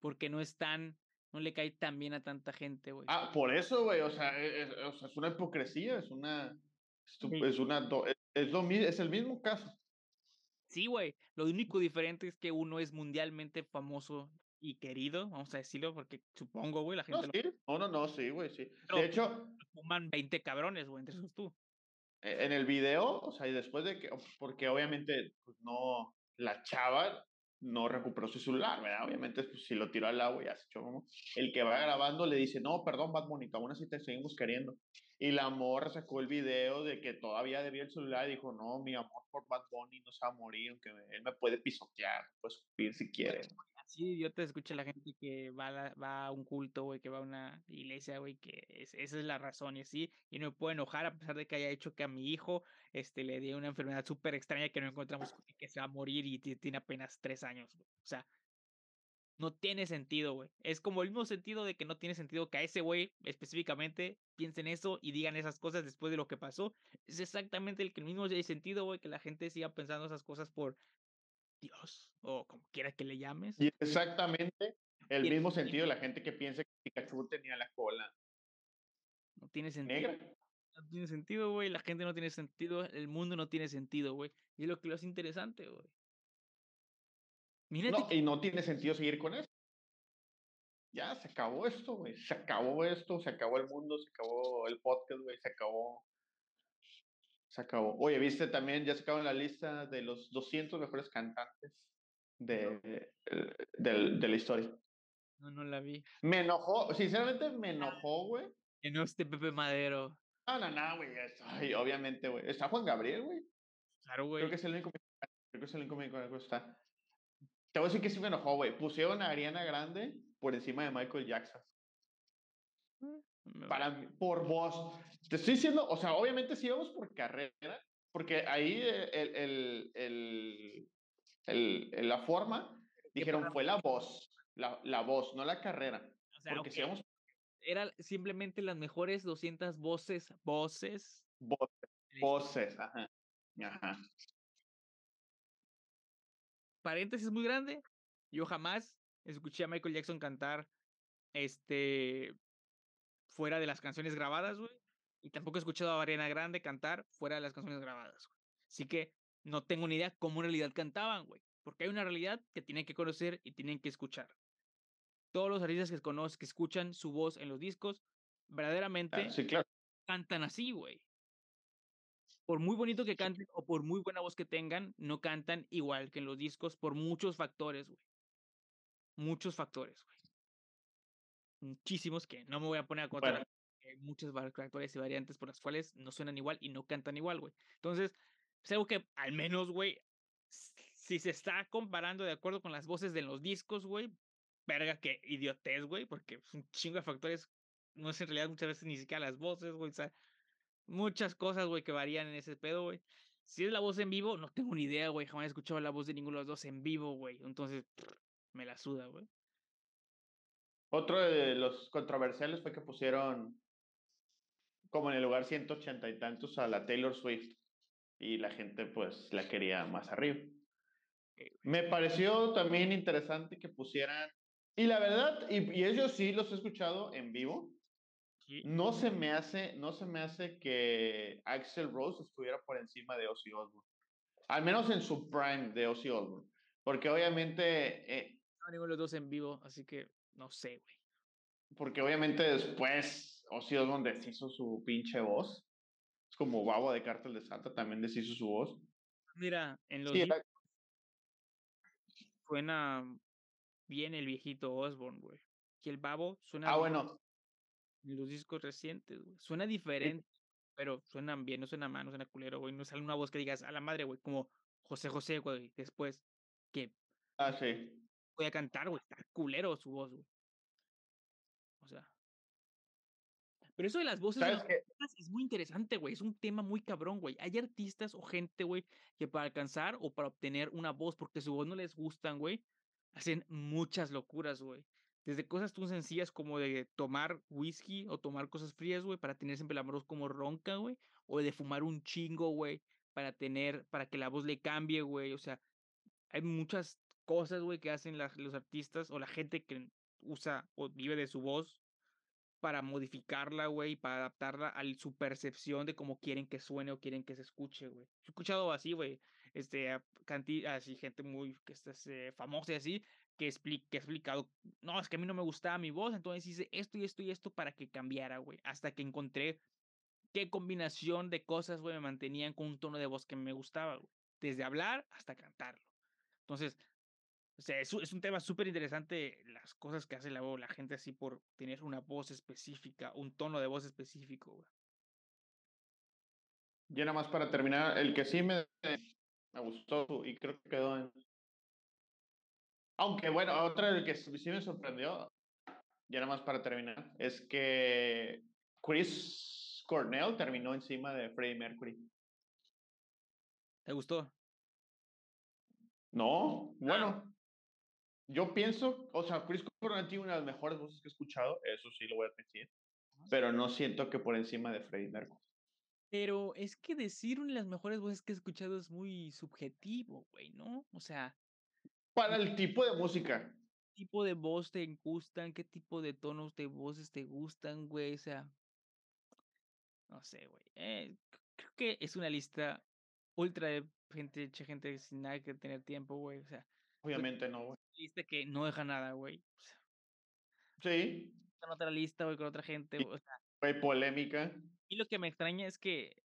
S1: Porque no es tan. No le cae tan bien a tanta gente, güey.
S2: Ah, por eso, güey, o sea, es, sea, es una hipocresía, es una,
S1: Sí.
S2: es una, do- es, lo es el mismo caso.
S1: Sí, güey. Lo único diferente es que uno es mundialmente famoso y querido, vamos a decirlo, porque supongo, güey, la
S2: No,
S1: gente
S2: sí, no, no, no, sí, güey, sí.
S1: Pero-
S2: De hecho,
S1: lo fuman 20 cabrones, güey, entre esos tú.
S2: e- en el video, o sea, y después de que, porque obviamente, pues no, la chava no recuperó su celular, ¿verdad? Obviamente, pues si lo tiró al agua ya se echó, ¿no? El que va grabando le dice, no, perdón, Bad Bunny, aún así te seguimos queriendo. Y la morra sacó el video de que todavía debía el celular y dijo, no, mi amor por Bad Bunny no se va a morir, aunque él me puede pisotear, puede escupir si quiere.
S1: Así idiota escucha la gente que va a, la- va a un culto, güey, que va a una iglesia, güey, que es- esa es la razón y así, y no me puedo enojar a pesar de que haya hecho que a mi hijo este, le dé una enfermedad súper extraña que no encontramos que se va a morir y ti- tiene apenas tres años, güey. O sea, no tiene sentido, güey. Es como el mismo sentido de que no tiene sentido que a ese güey específicamente piensen eso y digan esas cosas después de lo que pasó. Es exactamente el mismo sentido, güey, que la gente siga pensando esas cosas por Dios o como quiera que le llames.
S2: Y exactamente el mismo
S1: sentido.
S2: sentido de la gente que piensa que Pikachu tenía la cola
S1: No tiene sentido.
S2: negra.
S1: No tiene sentido, güey. La gente no tiene sentido. El mundo no tiene sentido, güey. Y es lo que lo hace interesante, güey.
S2: No, y no tiene sentido seguir con eso. Ya, se acabó esto, güey. Se acabó esto, se acabó el mundo, se acabó el podcast, güey. Se acabó. Se acabó. Oye, viste también, ya se acabó la lista de los 200 mejores cantantes de, el- del- de la historia.
S1: No, no la vi.
S2: Me enojó, sinceramente me enojó, güey.
S1: Que no esté Pepe Madero.
S2: No, no, no, güey. obviamente, güey. Está Juan Gabriel, güey.
S1: Claro, güey.
S2: Creo que es el único creo que es el único mexicano que está. Te voy a decir que sí me enojó, güey. Pusieron a Ariana Grande por encima de Michael Jackson. Para por voz. Te estoy diciendo, o sea, obviamente sí vamos por carrera, porque ahí el, el, el, la forma, dijeron, fue la voz. La, la voz, no la carrera.
S1: O sea,
S2: Porque si vamos
S1: Era simplemente las mejores 200 voces, voces. historia.
S2: voces, ajá. Ajá.
S1: Paréntesis muy grande. Yo jamás escuché a Michael Jackson cantar este fuera de las canciones grabadas, güey. Y tampoco he escuchado a Ariana Grande cantar fuera de las canciones grabadas, güey. Así que no tengo ni idea cómo en realidad cantaban, güey. Porque hay una realidad que tienen que conocer y tienen que escuchar. Todos los artistas que conozco, que escuchan su voz en los discos, verdaderamente
S2: Ah, sí, claro.
S1: cantan así, güey. Por muy bonito que canten o por muy buena voz que tengan, no cantan igual que en los discos por muchos factores, güey. Muchos factores, güey. Muchísimos que no me voy a poner a contar.
S2: Bueno.
S1: porque Hay muchos factores y variantes por las cuales no suenan igual y no cantan igual, güey. Entonces, es algo que al menos, güey, si se está comparando de acuerdo con las voces de los discos, güey, verga que idiotez, güey, porque es un chingo de factores, no es en realidad muchas veces ni siquiera las voces, güey, o sea, muchas cosas, güey, que varían en ese pedo, güey. Si es la voz en vivo, no tengo ni idea, güey, jamás he escuchado la voz de ninguno de los dos en vivo, güey, entonces, me la suda, güey.
S2: Otro de los controversiales fue que pusieron como en el lugar 180 y tantos a la Taylor Swift. y la gente pues la quería más arriba. Me pareció también interesante que pusieran, y la verdad, y, y ellos sí los he escuchado en vivo, no se me hace, no se me hace que Axel Rose estuviera por encima de Ozzy Osbourne. Al menos en su prime de Ozzy Osbourne. Porque obviamente... Eh,
S1: no, ninguno de los dos en vivo, así que no sé, güey.
S2: Porque obviamente después Ozzy Osbourne deshizo su pinche voz. Es como Babo de Cártel de Santa, también deshizo su voz.
S1: Mira, en los suena bien el viejito Osborne, güey. Y el babo suena.
S2: Ah, bueno.
S1: En los discos recientes, güey. Suena diferente, pero suenan bien, no suena mal, no suena culero, güey. No sale una voz que digas a la madre, güey, como José José, güey. Después, que.
S2: Ah, sí.
S1: Voy a cantar, güey. Está culero su voz, güey. O sea. Pero eso de las voces es muy interesante, güey. Es un tema muy cabrón, güey. Hay artistas o gente, güey, que para alcanzar o para obtener una voz porque su voz no les gustan, güey, hacen muchas locuras, güey. Desde cosas tan sencillas como de tomar whisky o tomar cosas frías, güey, para tener siempre la voz como ronca, güey. O de fumar un chingo, güey, para tener, para que la voz le cambie, güey. O sea, hay muchas cosas, güey, que hacen los artistas o la gente que usa o vive de su voz para modificarla, güey, para adaptarla a su percepción de cómo quieren que suene o quieren que se escuche, güey. He escuchado así, güey, este, así, gente muy que está, eh, famosa y así, que, expli que ha explicado, no, es que a mí no me gustaba mi voz, entonces hice esto y esto y esto para que cambiara, güey, hasta que encontré qué combinación de cosas, güey, me mantenían con un tono de voz que me gustaba, güey, desde hablar hasta cantarlo. Entonces, o sea, es, es un tema súper interesante las cosas que hace la, la gente así por tener una voz específica, un tono de voz específico, güey.
S2: Ya nada más para terminar, el que sí me, me gustó y creo que quedó en... Aunque bueno, otra del que sí me sorprendió, ya nada más para terminar, es que Chris Cornell terminó encima de Freddie Mercury.
S1: ¿Te gustó?
S2: No, bueno, yo pienso, o sea, Chris Cornell tiene una de las mejores voces que he escuchado, eso sí lo voy a decir, pero no siento que por encima de Freddie Mercury.
S1: Pero es que decir una de las mejores voces que he escuchado es muy subjetivo, güey, ¿no? O sea.
S2: Para el tipo de música.
S1: ¿Qué tipo de voz te gustan? ¿Qué tipo de tonos de voces te gustan, güey? O sea. No sé, güey. Eh, creo que es una lista ultra de gente, gente sin nada que tener tiempo, güey. O sea.
S2: Obviamente no, güey
S1: lista que no deja nada, güey.
S2: Sí.
S1: Con otra lista, güey, con otra gente, o sea.
S2: Fue polémica.
S1: Y lo que me extraña es que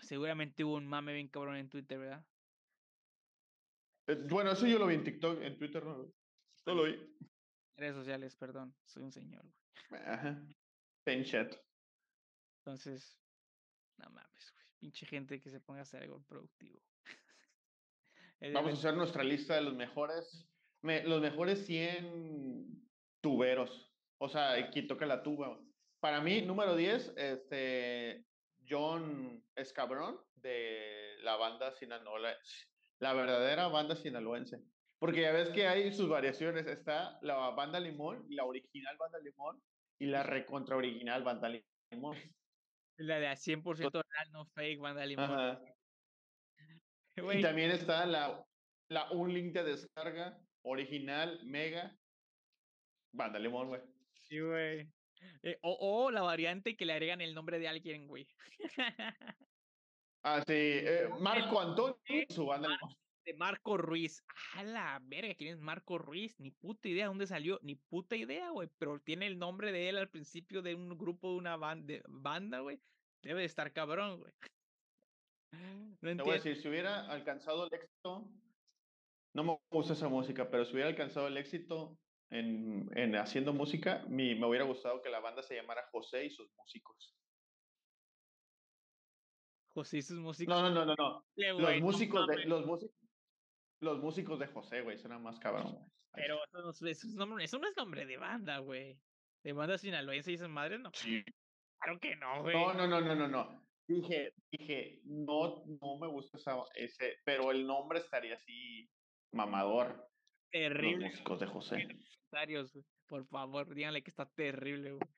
S1: seguramente hubo un mame bien cabrón en Twitter, ¿verdad?
S2: Eh, bueno, eso yo lo vi en TikTok, en Twitter no, no lo vi.
S1: Redes sociales, perdón, soy un señor,
S2: güey. Ajá. chat.
S1: Entonces, no mames, güey. Pinche gente que se ponga a hacer algo productivo.
S2: Vamos a hacer nuestra lista de los mejores los mejores 100 tuberos. O sea, quien toca la tuba. Para mí, número 10, este, John Escabrón de la banda sinaloense. La verdadera banda sinaloense. Porque ya ves que hay sus variaciones. Está la banda Limón, la original banda Limón y la recontra original banda Limón.
S1: La de 100% real, no fake, banda Limón.
S2: Y también está la, la un link de descarga original, mega, banda limón, güey.
S1: Sí, güey. Eh, o, la variante que le agregan el nombre de alguien, güey.
S2: ah, sí. Eh, Marco Antonio, su banda limón.
S1: De Marco Ruiz. A la verga, ¿quién es Marco Ruiz? Ni puta idea dónde salió, ni puta idea, güey. Pero tiene el nombre de él al principio de un grupo de una banda, güey. Debe de estar cabrón, güey.
S2: No Te voy a decir, si hubiera alcanzado el éxito no me gusta esa música, pero si hubiera alcanzado el éxito en, en haciendo música, me, me hubiera gustado que la banda se llamara José y sus músicos.
S1: José y sus músicos.
S2: No, no, no, no, los músicos de los músicos los músicos de José, güey, suena más cabrón.
S1: Pero eso no, eso no es nombre de banda, güey. De banda sinaloense y esas madres, no.
S2: Sí.
S1: Claro que no, güey.
S2: No, no, no, no, no, no. Dije, dije, no, no me gusta esa, ese, pero el nombre estaría así mamador.
S1: Terrible.
S2: Los músicos de José.
S1: Por favor, díganle que está terrible, güey.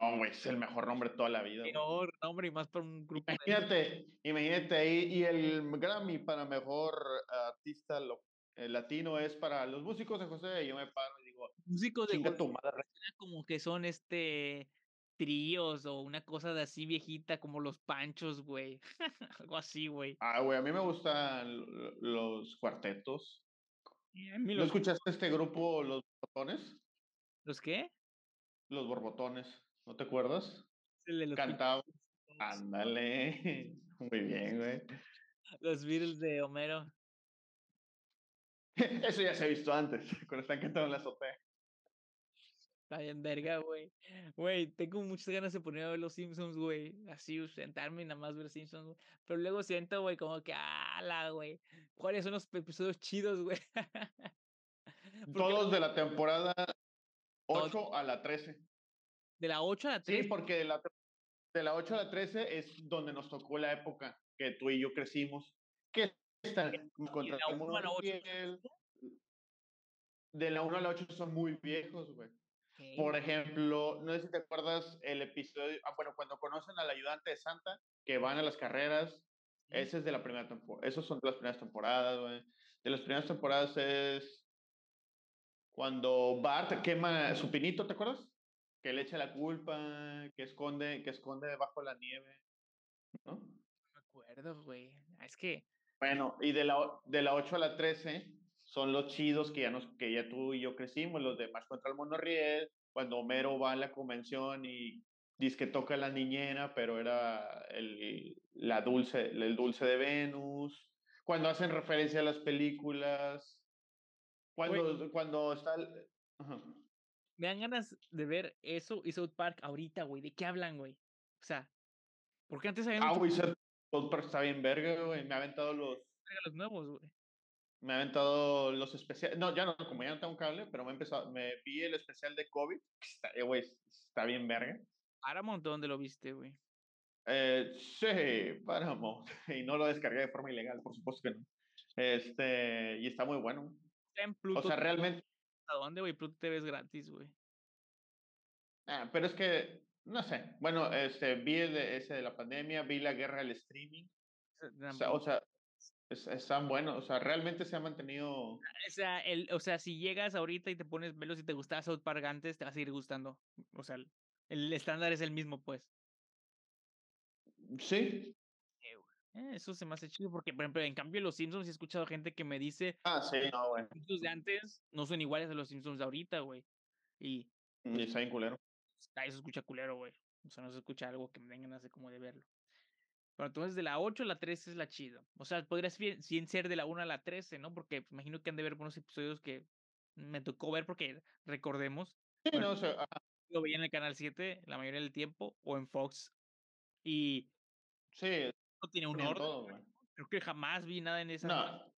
S2: No, güey, es el mejor nombre de toda la vida.
S1: Peor nombre y más para un grupo.
S2: Imagínate, imagínate ahí. Y el Grammy para mejor artista eh, latino es para los músicos de José. Y yo me paro y digo,
S1: músicos de
S2: José, tu madre.
S1: como que son este tríos o una cosa de así viejita como los panchos, güey. Algo así, güey.
S2: Ah, güey, a mí me gustan los cuartetos. ¿No escuchaste este grupo, Los Borbotones?
S1: ¿Los qué?
S2: Los Borbotones, ¿no te acuerdas? Cantaba. Ándale. Muy bien, güey.
S1: Los Beatles de Homero.
S2: Eso ya se ha visto antes, cuando están cantando en la azotea.
S1: Está bien verga, güey. Güey, tengo muchas ganas de poner a ver los Simpsons, güey. Así, sentarme y nada más ver Simpsons, güey. Pero luego siento, güey, como que, ala, güey. ¿Cuáles son los episodios chidos, güey?
S2: Todos de la temporada 8 a la 13.
S1: ¿De la 8 a la 13?
S2: Sí, porque de la, de la 8 a la 13 es donde nos tocó la época que tú y yo crecimos. ¿Qué están? Contra
S1: de la 1 a la 8.
S2: De la 1 a la 8 son muy viejos, güey. Por ejemplo, no sé si te acuerdas el episodio, ah, bueno, cuando conocen al ayudante de Santa, que van a las carreras, ese es de la primera temporada, esos son de las primeras temporadas, güey. De las primeras temporadas es cuando Bart quema su pinito, ¿te acuerdas? Que le echa la culpa, que esconde, que esconde debajo de la nieve, ¿no?
S1: No me acuerdo, güey. Ah, es que...
S2: Bueno, y de la, de la 8 a la 13 son los chidos que ya, nos, que ya tú y yo crecimos, los de Más contra el Monorriel, cuando Homero va a la convención y dice que toca la niñera, pero era el, la dulce, el dulce de Venus, cuando hacen referencia a las películas, cuando, cuando está...
S1: Me dan ganas de ver eso y South Park ahorita, güey. ¿De qué hablan, güey? O sea, porque antes había...
S2: Ah, güey, South Park está bien verga, güey. Me ha aventado los...
S1: Los nuevos, güey
S2: me ha aventado los especiales. No, ya no, como ya no tengo un cable, pero me, empezado, me vi el especial de COVID. Está, eh, está bien verga.
S1: Paramount, ¿dónde lo viste, güey?
S2: Eh, sí, Paramount. Y no lo descargué de forma ilegal, por supuesto que no. Este, y está muy bueno.
S1: Está en Pluto.
S2: O sea, realmente.
S1: ¿A dónde, güey? Pluto TV es gratis, güey.
S2: Ah, pero es que, no sé. Bueno, este, vi el de, ese de la pandemia, vi la guerra del streaming. O sea, o sea, es, están buenos, o sea, realmente se ha mantenido.
S1: O sea, el, o sea, si llegas ahorita y te pones velos y te gustaba South Park antes, te va a seguir gustando. O sea, el, estándar es el mismo, pues.
S2: Sí.
S1: Eh, eso se me hace chido porque, por ejemplo, en cambio, los Simpsons he escuchado gente que me dice.
S2: Ah, sí, no, güey.
S1: Los Simpsons de antes no son iguales a los Simpsons de ahorita, güey. Y.
S2: Y está bien culero.
S1: Ah, eso escucha culero, güey. O sea, no se escucha algo que me vengan a hacer como de verlo. Pero entonces de la 8 a la 13 es la chida. O sea, podría bien ser de la 1 a la 13, ¿no? Porque pues, imagino que han de ver algunos episodios que me tocó ver porque recordemos.
S2: Sí, no, o sea,
S1: lo veía en el canal 7 la mayoría del tiempo o en Fox. Y.
S2: Sí.
S1: No tiene un orden. creo que jamás vi nada en esa. No.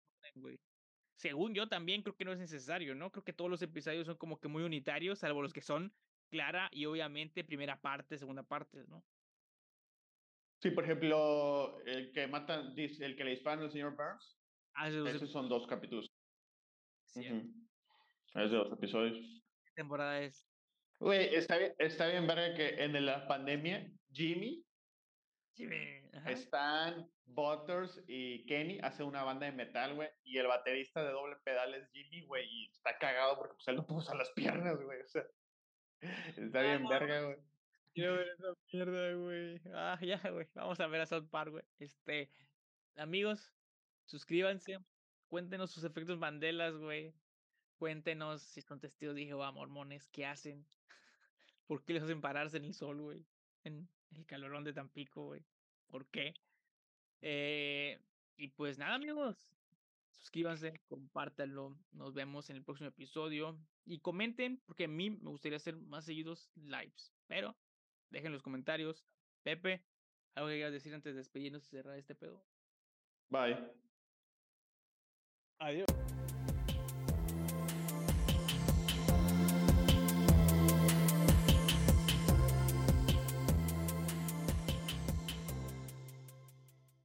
S1: Según yo también creo que no es necesario, ¿no? Creo que todos los episodios son como que muy unitarios, salvo los que son clara y obviamente primera parte, segunda parte, ¿no?
S2: Sí, por ejemplo, el que mata, el que le disparan al señor Burns. Ah, esos son dos capítulos. Sí. Es de dos episodios.
S1: ¿Qué temporada es?
S2: Güey, está bien, está bien verga que en la pandemia, Jimmy,
S1: Jimmy
S2: están Butters y Kenny hace una banda de metal, güey, y el baterista de doble pedal es Jimmy, güey, y está cagado porque pues él no puso las piernas, güey, o sea, está bien verga, güey.
S1: Quiero ver esa mierda, güey. Ah, ya, güey. Vamos a ver a South Park, güey. Este, amigos, suscríbanse. Cuéntenos sus efectos Mandelas, güey. Cuéntenos si son testigos de Jehová, mormones, ¿qué hacen? ¿Por qué les hacen pararse en el sol, güey? En el calorón de Tampico, güey. ¿Por qué? Eh, y pues nada, amigos. Suscríbanse, compártanlo. Nos vemos en el próximo episodio. Y comenten, porque a mí me gustaría hacer más seguidos lives. Pero Dejen los comentarios. Pepe, ¿algo que quieras decir antes de despedirnos y cerrar este pedo?
S2: Bye.
S1: Adiós.